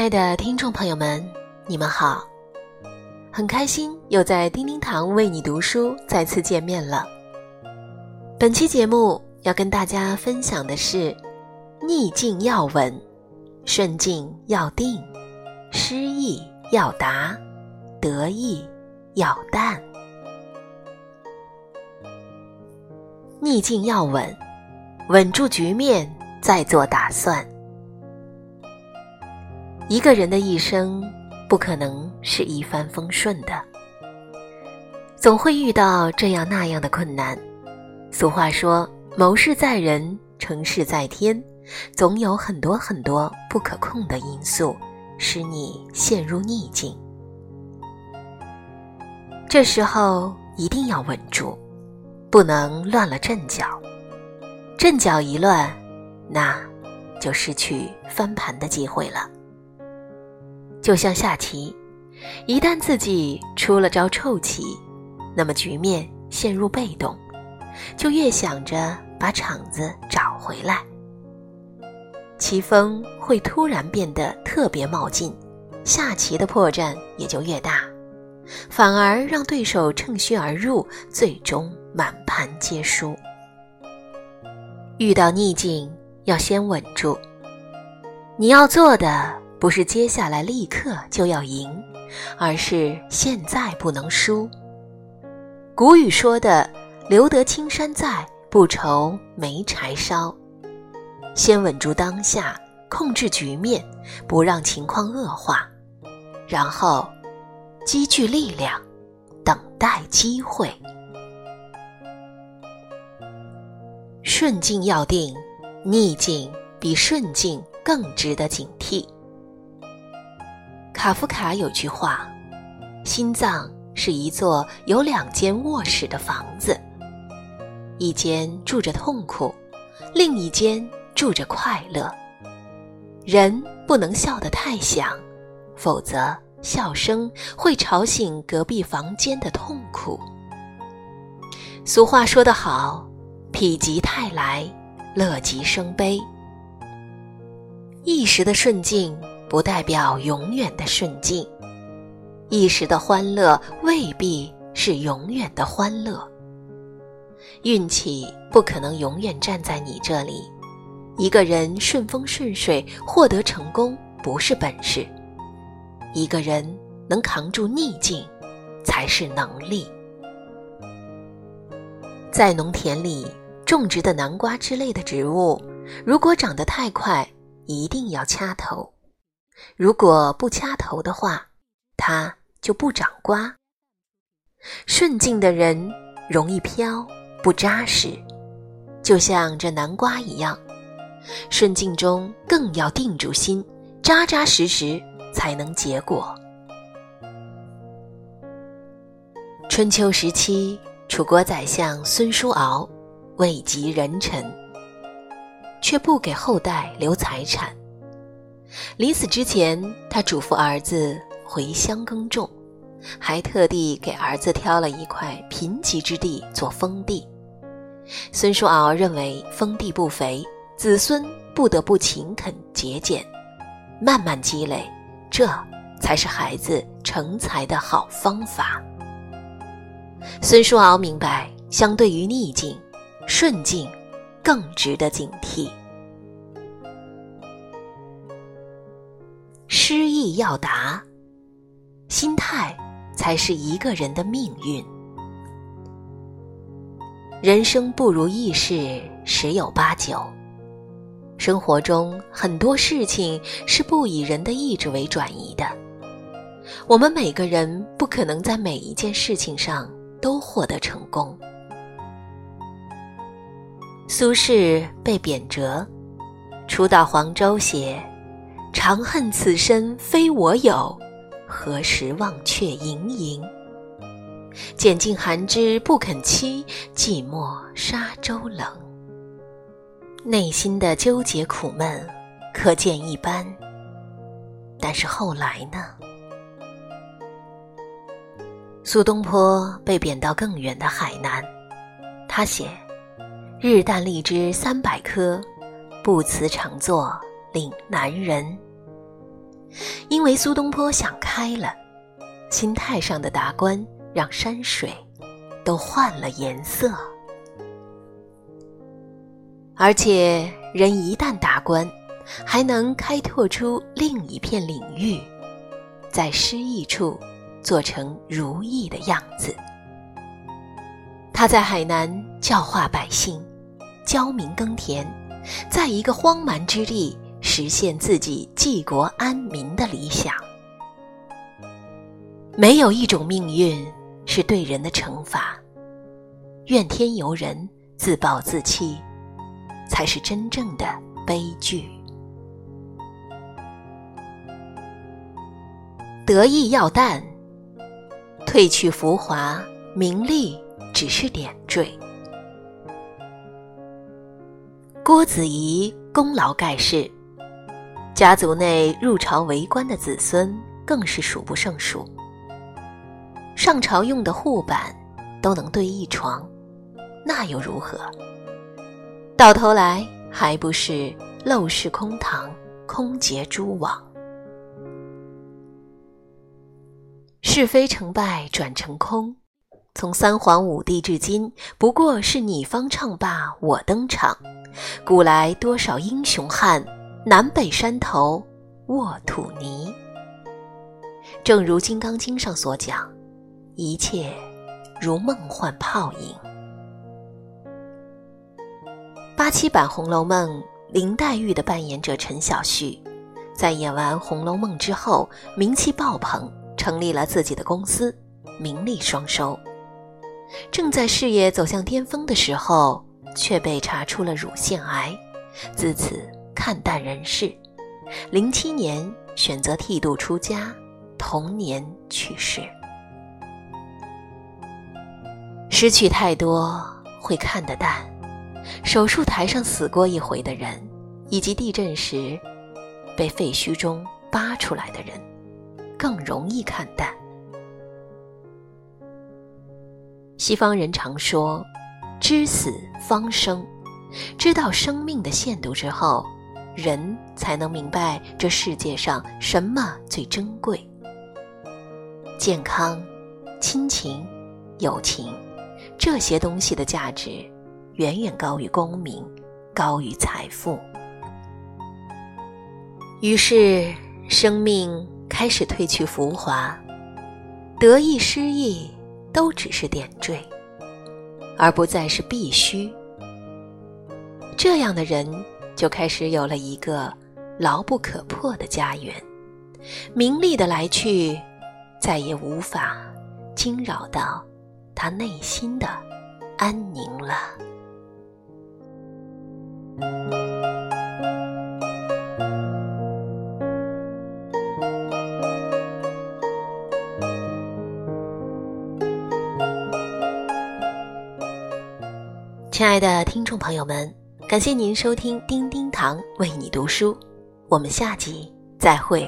亲爱的听众朋友们，你们好！很开心又在叮叮堂为你读书再次见面了。本期节目要跟大家分享的是：逆境要稳，顺境要定，失意要达，得意要淡。逆境要稳，稳住局面，再做打算。一个人的一生不可能是一帆风顺的，总会遇到这样那样的困难。俗话说：“谋事在人，成事在天。”总有很多很多不可控的因素，使你陷入逆境。这时候一定要稳住，不能乱了阵脚。阵脚一乱，那就失去翻盘的机会了。就像下棋，一旦自己出了招臭棋，那么局面陷入被动，就越想着把场子找回来，棋风会突然变得特别冒进，下棋的破绽也就越大，反而让对手趁虚而入，最终满盘皆输。遇到逆境，要先稳住，你要做的。不是接下来立刻就要赢，而是现在不能输。古语说的“留得青山在，不愁没柴烧”，先稳住当下，控制局面，不让情况恶化，然后积聚力量，等待机会。顺境要定，逆境比顺境更值得警惕。卡夫卡有句话：“心脏是一座有两间卧室的房子，一间住着痛苦，另一间住着快乐。人不能笑得太响，否则笑声会吵醒隔壁房间的痛苦。”俗话说得好：“否极泰来，乐极生悲。”一时的顺境。不代表永远的顺境，一时的欢乐未必是永远的欢乐。运气不可能永远站在你这里。一个人顺风顺水获得成功不是本事，一个人能扛住逆境才是能力。在农田里种植的南瓜之类的植物，如果长得太快，一定要掐头。如果不掐头的话，它就不长瓜。顺境的人容易飘，不扎实，就像这南瓜一样。顺境中更要定住心，扎扎实实，才能结果。春秋时期，楚国宰相孙叔敖位极人臣，却不给后代留财产。临死之前，他嘱咐儿子回乡耕种，还特地给儿子挑了一块贫瘠之地做封地。孙叔敖认为封地不肥，子孙不得不勤恳节俭，慢慢积累，这才是孩子成才的好方法。孙叔敖明白，相对于逆境，顺境更值得警惕。失意要达，心态才是一个人的命运。人生不如意事十有八九，生活中很多事情是不以人的意志为转移的。我们每个人不可能在每一件事情上都获得成功。苏轼被贬谪，初到黄州写。长恨此身非我有，何时忘却营营？拣尽寒枝不肯栖，寂寞沙洲冷。内心的纠结苦闷，可见一斑。但是后来呢？苏东坡被贬到更远的海南，他写：“日啖荔枝三百颗，不辞长作岭南人。”因为苏东坡想开了，心态上的达观让山水都换了颜色。而且人一旦达观，还能开拓出另一片领域，在失意处做成如意的样子。他在海南教化百姓，教民耕田，在一个荒蛮之地实现自己济国安民的理想。没有一种命运是对人的惩罚，怨天尤人、自暴自弃，才是真正的悲剧。得意要淡，褪去浮华，名利。只是点缀。郭子仪功劳盖世，家族内入朝为官的子孙更是数不胜数。上朝用的护板都能对一床，那又如何？到头来还不是陋室空堂，空结蛛网。是非成败转成空。从三皇五帝至今，不过是你方唱罢我登场。古来多少英雄汉，南北山头卧土泥。正如《金刚经》上所讲，一切如梦幻泡影。八七版《红楼梦》，林黛玉的扮演者陈晓旭，在演完《红楼梦》之后，名气爆棚，成立了自己的公司，名利双收。正在事业走向巅峰的时候，却被查出了乳腺癌，自此看淡人世。零七年选择剃度出家，同年去世。失去太多会看得淡，手术台上死过一回的人，以及地震时被废墟中扒出来的人，更容易看淡。西方人常说：“知死方生。”知道生命的限度之后，人才能明白这世界上什么最珍贵。健康、亲情、友情，这些东西的价值远远高于功名，高于财富。于是，生命开始褪去浮华，得意失意。都只是点缀，而不再是必须。这样的人就开始有了一个牢不可破的家园，名利的来去再也无法惊扰到他内心的安宁了。亲爱的听众朋友们，感谢您收听丁丁堂为你读书，我们下集再会。